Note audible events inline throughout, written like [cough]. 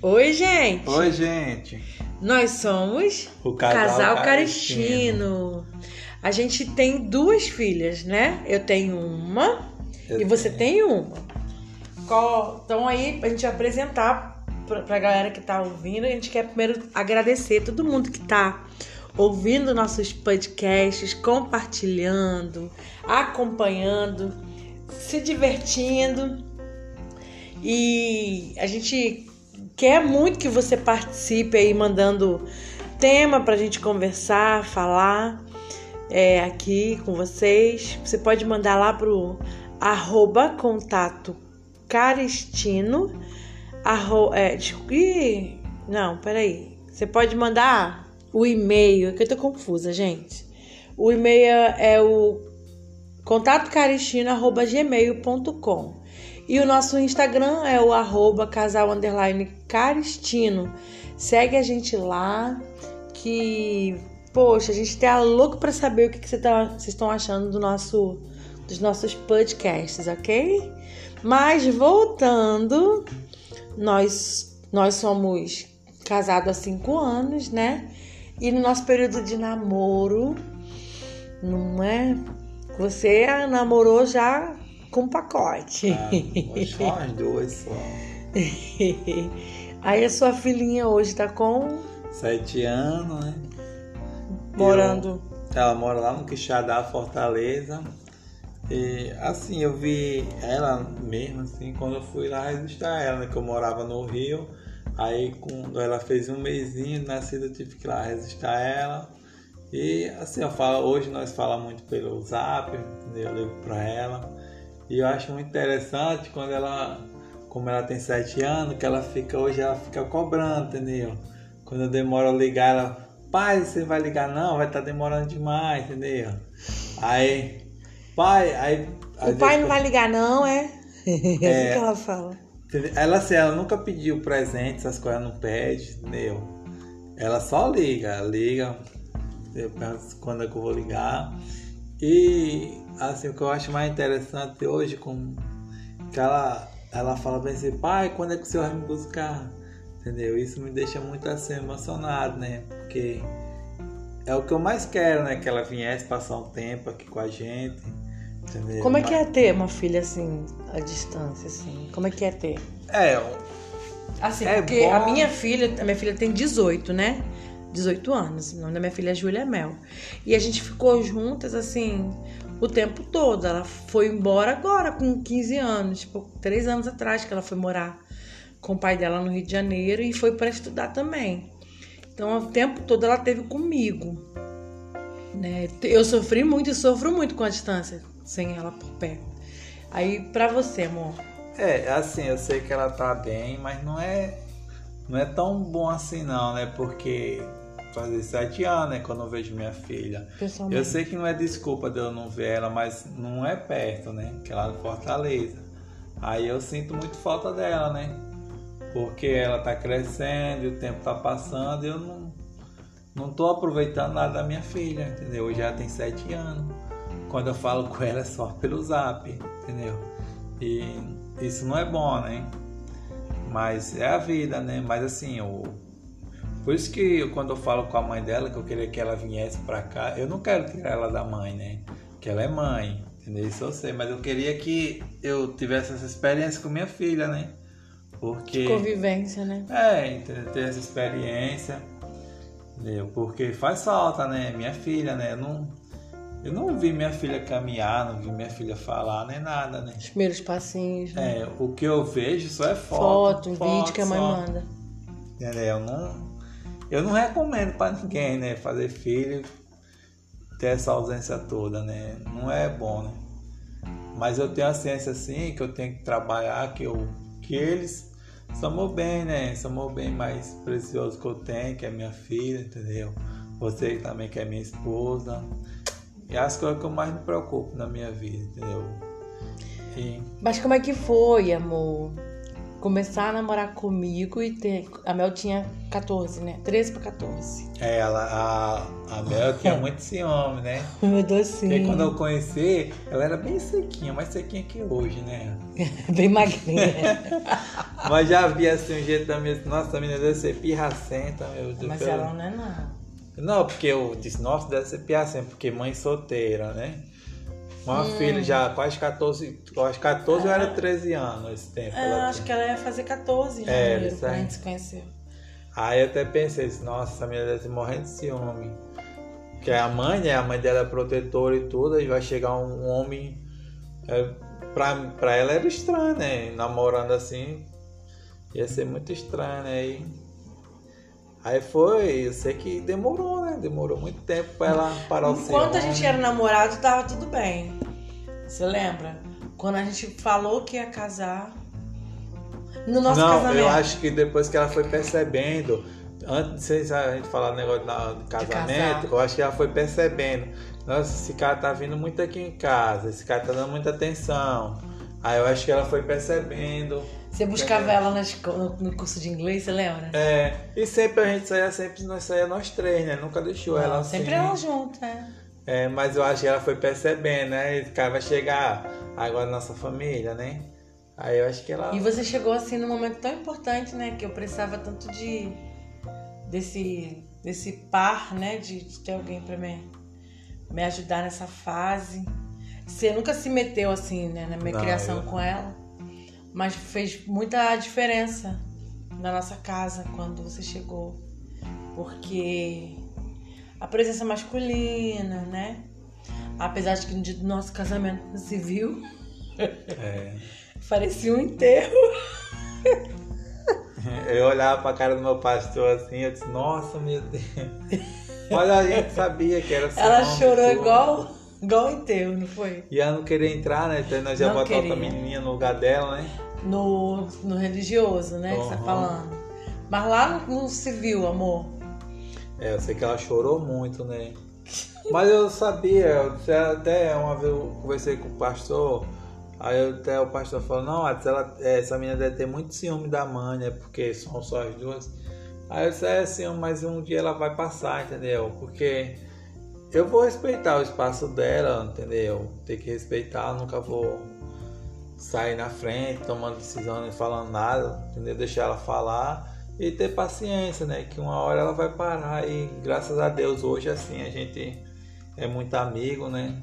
Oi, gente! Oi, gente! Nós somos O casal, Caristino. A gente tem duas filhas, né? Eu tenho uma Eu e você tenho. tem uma. Qual- Então aí, pra gente apresentar pra, pra galera que tá ouvindo, a gente quer primeiro agradecer todo mundo que tá ouvindo nossos podcasts, compartilhando, acompanhando, se divertindo. E a gente quer muito que você participe aí, mandando tema pra gente conversar, falar é, aqui com vocês. Você pode mandar lá pro arroba contato caristino. Arro, é, ih, não, peraí. Você pode mandar o e-mail, que eu tô confusa, gente. O e-mail é o contatocaristino.gmail.com e o nosso Instagram é o arroba casal caristino. Segue a gente lá, que, poxa, a gente tá louco pra saber o que, que você tá- vocês estão achando do nosso, dos nossos podcasts, ok? Mas voltando, nós, nós somos casados há cinco anos, né? E no nosso período de namoro, não é? Você namorou já com pacote. Ah, hoje só as duas só. [laughs] Aí a sua filhinha hoje tá com Sete anos, né? morando. Ela mora lá no Quixadá, Fortaleza. E assim, eu vi ela mesmo, assim, quando eu fui lá registrar ela, né? Que eu morava no Rio. Aí quando ela fez um mêsinho nascida, eu tive que ir lá registrar ela. E assim, eu falo, hoje nós falamos muito pelo zap, entendeu? eu ligo pra ela. E eu acho muito interessante quando ela, como ela tem sete anos, que ela fica, hoje ela fica cobrando, entendeu? Quando eu demoro a ligar, ela, pai, você vai ligar não, vai estar demorando demais, entendeu? Aí, pai, aí. O pai não vai ligar, não, é? [laughs] É assim que ela fala. Ela assim, ela nunca pediu presente, essas coisas não pede, entendeu? Ela só liga, liga, eu penso quando é que eu vou ligar. E assim, o que eu acho mais interessante hoje, com que ela, ela fala bem assim, pai, quando é que o senhor vai me buscar? Entendeu? Isso me deixa muito assim emocionado, né? Porque é o que eu mais quero, né? Que ela viesse passar um tempo aqui com a gente. Entendeu? Como é que é ter uma filha assim, à distância, assim? Como é que é ter? É, Assim, É porque bom. a minha filha, a minha filha tem 18, né? 18 anos. O nome da minha filha é Júlia Mel. E a gente ficou juntas, assim, o tempo todo. Ela foi embora agora, com 15 anos, tipo, três anos atrás que ela foi morar com o pai dela no Rio de Janeiro e foi para estudar também. Então, o tempo todo ela teve comigo. Né? Eu sofri muito e sofro muito com a distância, sem ela por perto. Aí, pra você, amor. É, assim, eu sei que ela tá bem, mas não é não é tão bom assim não, né? Porque fazer sete anos, né, quando eu vejo minha filha. Eu sei que não é desculpa de eu não ver ela, mas não é perto, né? Que é lá no Fortaleza. Aí eu sinto muito falta dela, né? Porque ela tá crescendo e o tempo tá passando e eu não, não tô aproveitando nada da minha filha, entendeu? Hoje ela tem sete anos. Quando eu falo com ela é só pelo zap, entendeu? E isso não é bom, né? Mas é a vida, né? Mas assim, o... por isso que eu- quando eu falo com a mãe dela que eu queria que ela viesse pra cá, eu não quero tirar ela da mãe, né? Que ela é mãe, entendeu? Isso eu sei, mas eu queria que eu tivesse essa experiência com minha filha, né? Porque. Convivência, né? É, ter essa experiência, entendeu? Porque faz falta, né? Minha filha, né? Eu não, eu não vi minha filha caminhar, não vi minha filha falar, nem nada, né? Os primeiros passinhos, né? É, o que eu vejo só é foto. Foto, vídeo que a mãe só. manda. Entendeu? Eu não, eu não recomendo pra ninguém, né? Fazer filho ter essa ausência toda, né? Não é bom, né? Mas eu tenho a ciência assim que eu tenho que trabalhar, que, eu, que eles são meu bem, né? São meu bem mais precioso que eu tenho, que é minha filha, entendeu? Você também que é minha esposa. E as coisas que eu mais me preocupo na minha vida, entendeu? E Mas como é que foi, amor? Começar a namorar comigo e ter. A Mel tinha 14, né? 13 pra 14. É, ela, a, a Mel tinha [laughs] muito ciúme, né? Meu docinho. Porque quando eu conheci, ela era bem sequinha, mais sequinha que hoje, né? [laughs] bem magrinha. [laughs] Mas já havia assim um jeito da minha. Nossa, a menina deve ser pirracenta, meu Deus Mas pelo- ela não é não. Não, porque eu disse, nossa, deve ser pirracenta, porque mãe solteira, né? Uma Hum. filha já quase 14, quase 14 ou era 13 anos esse tempo. É, ela acho tinha. que ela ia fazer 14 em É, janeiro, quando a gente se conheceu. Aí eu até pensei, nossa, essa menina deve morrendo de ciúme. Porque a mãe, né? A mãe dela é protetora e tudo, aí vai chegar um homem. É, pra, pra ela era estranho, né? Namorando assim. Ia ser muito estranho, né? Aí, aí foi, eu sei que demorou, né? Demorou muito tempo pra ela parar o Enquanto a gente era namorado, tava tudo bem. Você lembra? Quando a gente falou que ia casar. No nosso Não, casamento. eu acho que depois que ela foi percebendo, antes de a gente falar do negócio casar. casamento, eu acho que ela foi percebendo. Nossa, esse cara tá vindo muito aqui em casa, esse cara tá dando muita atenção. Aí eu acho que ela foi percebendo. Você buscava ela na esco- no, no curso de inglês, você lembra? É, e sempre a gente saía, sempre nós saía nós três, né? Nunca deixou ela assim. Sempre ela junto, né? É, mas eu acho que ela foi percebendo, né? Esse cara vai chegar agora na nossa família, né? Aí eu acho que ela. E você chegou assim num momento tão importante, né? Que eu precisava tanto de desse desse par, né? De, de ter alguém pra me, me ajudar nessa fase. Você nunca se meteu assim, né? Na minha Não, criação eu- com ela, mas fez muita diferença na nossa casa quando você chegou, porque a presença masculina, né? Apesar de que no dia do nosso casamento viu, É. [laughs] parecia um enterro. [laughs] Eu olhava pra cara do meu pastor assim, eu disse, nossa, meu Deus. Mas a gente sabia que era Ela chorou tudo. Igual, igual enterro, não foi? E ela não queria entrar, né? Então nós ia Não botar outra queria. menininha no lugar dela, né? No, no religioso, né? Que você tá Uhum. falando. Mas lá não, se viu, amor. É, eu sei que ela chorou muito, né? Mas eu sabia, até uma vez eu conversei com o pastor, aí até o pastor falou, não, ela, é, essa menina deve ter muito ciúme da mãe, né? Porque são só as duas. Aí eu disse, é ciúme, mas um dia ela vai passar, entendeu? Porque eu vou respeitar o espaço dela, entendeu? Tem que respeitar, nunca vou sair na frente, tomando decisão e falando nada, entendeu? Deixar ela falar e ter paciência, né? Que uma hora ela vai parar e graças a Deus hoje assim a gente é muito amigo, né?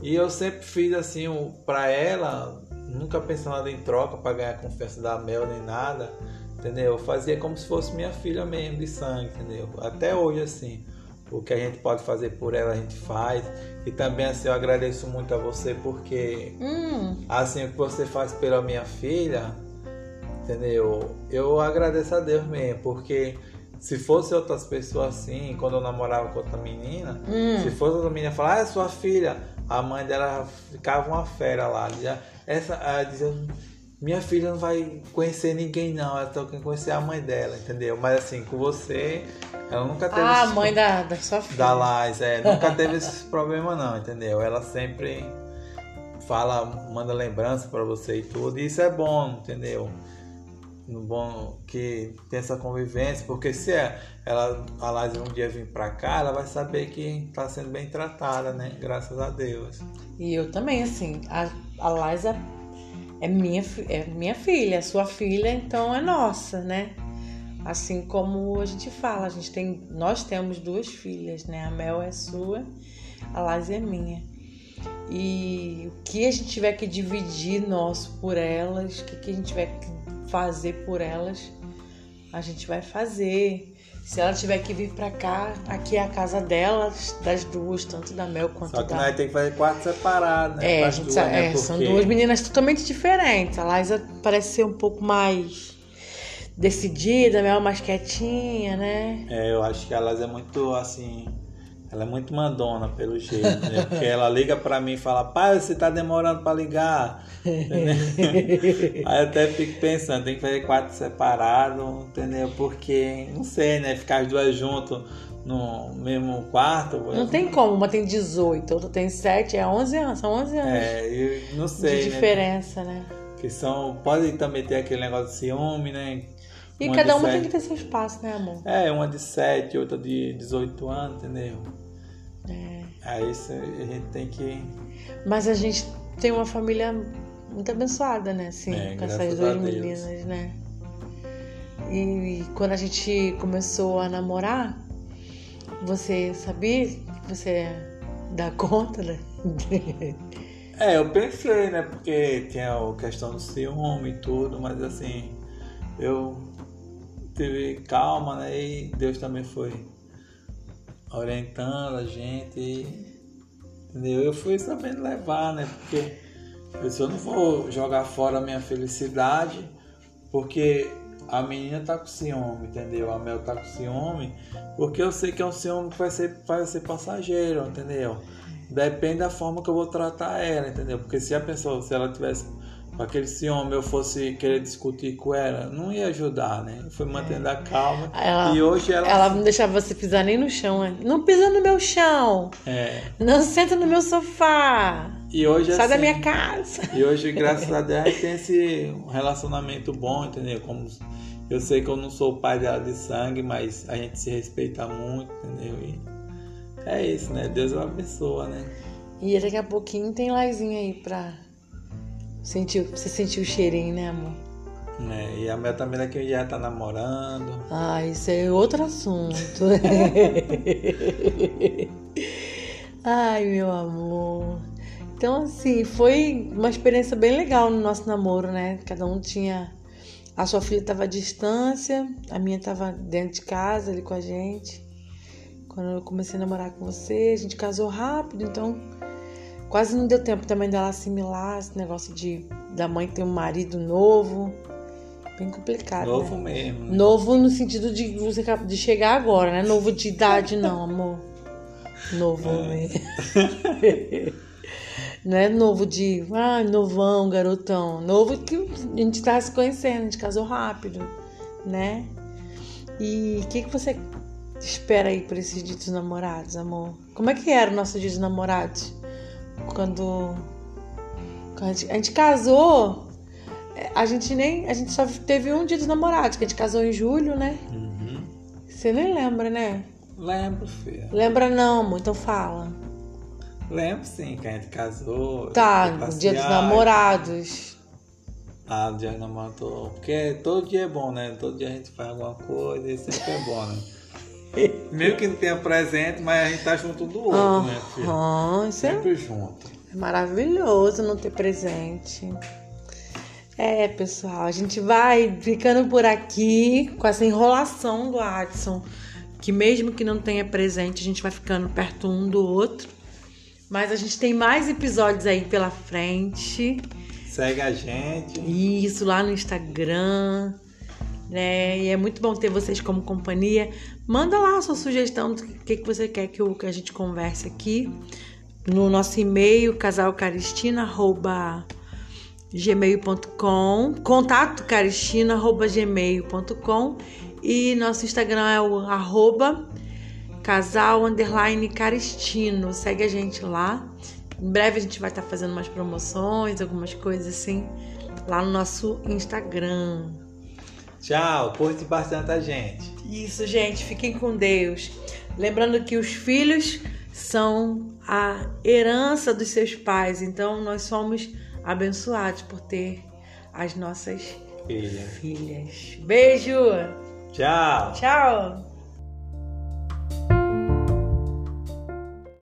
E eu sempre fiz assim pra ela, nunca pensando nada em troca pra ganhar a confiança da Mel nem nada, entendeu? Eu fazia como se fosse minha filha mesmo de sangue, entendeu? Até hoje assim. O que a gente pode fazer por ela, a gente faz. E também assim, eu agradeço muito a você porque Hum, assim o que você faz pela minha filha, entendeu? Eu agradeço a Deus mesmo, porque se fosse outras pessoas assim, quando eu namorava com outra menina, Hum. se fosse outra menina falar, ah, é sua filha, a mãe dela ficava uma fera lá. Já, essa, ela dizia, minha filha não vai conhecer ninguém não, ela só quer conhecer a mãe dela, entendeu? Mas assim, com você, ela nunca teve ah, esse- mãe da, da sua filha. da Lais, é, nunca teve [laughs] esse problema não, entendeu? Ela sempre fala, manda lembrança pra você e tudo, e isso é bom, entendeu? No bom que tem essa convivência, porque se é- ela, a Lais um dia vir pra cá, ela vai saber que tá sendo bem tratada, né? Graças a Deus. E eu também, assim, a, a Liza é minha, fi- é minha filha, é sua filha, então é nossa, né? Assim como a gente fala, a gente tem, nós temos duas filhas, né? A Mel é sua, a Liza é minha. E o que a gente tiver que dividir nosso por elas, o que, que a gente tiver que fazer por elas, a gente vai fazer. Se ela tiver que vir pra cá, aqui é a casa delas, das duas, tanto da Mel quanto Só que da nós tem que fazer quarto separado, né? é, a gente duas, sabe- né? é, são duas meninas totalmente diferentes. A Liza parece ser um pouco mais decidida, Mel mais quietinha, né? É, eu acho que a Laz é muito assim. Ela é muito mandona pelo jeito, né? Porque ela liga pra mim e fala, pai, você tá demorando pra ligar. [laughs] Aí eu até fico pensando, tem que fazer quarto separado, entendeu? Porque, não sei, né? Ficar as duas juntas no mesmo quarto. Não tem como, uma tem 18, outra tem 7, é 11 anos, são 11 anos É, eu não de sei, né? diferença, né? Que são. Pode também ter aquele negócio de ciúme, né? E Uma cada uma tem sete- que ter seu espaço, né, amor? É, uma de 7, outra de 18 anos, entendeu? É. Aí a gente tem que. Mas a gente tem uma família muito abençoada, né? Assim, É, com essas duas meninas, né? E, quando a gente começou a namorar, você sabia que você dá conta, né? [laughs] É, eu pensei, né? Porque tinha a questão do ciúme e tudo, mas assim, eu tive calma, né? E Deus também foi orientando a gente, entendeu? Eu fui sabendo levar, né? Porque eu eu não vou jogar fora a minha felicidade, porque a menina tá com ciúme, entendeu? A Mel tá com ciúme, porque eu sei que é um ciúme que vai ser, vai ser passageiro, entendeu? Depende da forma que eu vou tratar ela, entendeu? Porque se a pessoa, se ela tivesse aquele ciúme, eu fosse querer discutir com ela, não ia ajudar, né? Eu fui mantendo a calma. Ela- e hoje ela. Ela não deixava você pisar nem no chão, né? Não pisa no meu chão! É. Não senta no meu sofá! E hoje Sai da assim, minha casa! E hoje, graças a Deus, a gente tem esse relacionamento bom, entendeu? Como eu sei que eu não sou o pai dela de sangue, mas a gente se respeita muito, entendeu? E é isso, né? Deus abençoa, né? E daqui a pouquinho tem Laizinha aí pra sentir, pra você sentir o cheirinho, né, amor? Né? E a Mel também daqui já tá namorando. Ah, isso é outro assunto. [laughs] Ai, meu amor. Então, assim, foi uma experiência bem legal no nosso namoro, né? Cada um tinha. A sua filha estava à distância, a minha estava dentro de casa ali com a gente. Quando eu comecei a namorar com você, a gente casou rápido, então quase não deu tempo também dela assimilar esse negócio de da mãe ter um marido novo. Bem complicado. né? Novo mesmo. né? Novo no sentido de você de chegar agora, né? Novo de idade, não, amor. Novo mesmo. [laughs] Não é novo de, ah, novão, garotão. Novo que a gente tá se conhecendo, a gente casou rápido, né? E o que, que você espera aí por esses dias dos namorados, amor? Como é que era o nosso dia dos namorados? Quando, quando a, gente, a gente casou, é, a gente nem. A gente só teve um dia dos namorados, que a gente casou em julho, né? Uhum. Você nem lembra, né? Lembro, filha. Lembra não, amor, então fala. Lembro sim, que a gente casou. Tá, dia dos namorados. Ah, dia dos namorados. Porque todo dia é bom, né? Todo dia a gente faz alguma coisa e sempre é bom, né? [laughs] Mesmo que não tenha presente, mas a gente tá junto do outro, né, filho? É Sempre junto. maravilhoso não ter presente. É, pessoal, a gente vai ficando por aqui com essa enrolação do Adson, que mesmo que não tenha presente, a gente vai ficando perto um do outro. Mas a gente tem mais episódios aí pela frente. Segue a gente. Isso lá no Instagram, né? E é muito bom ter vocês como companhia. Manda lá a sua sugestão do que, que você quer que, eu- que a gente converse aqui no nosso e-mail casalcaristina@gmail.com, contato caristina@gmail.com e nosso Instagram é o arroba casal underline caristino. Segue a gente lá. Em breve a gente vai estar fazendo umas promoções, algumas coisas assim, lá no nosso Instagram. Tchau, curte bastante a gente. Isso, gente, fiquem com Deus. Lembrando que os filhos são a herança dos seus pais, então nós somos abençoados por ter as nossas Filha. filhas. Beijo! Tchau. Tchau!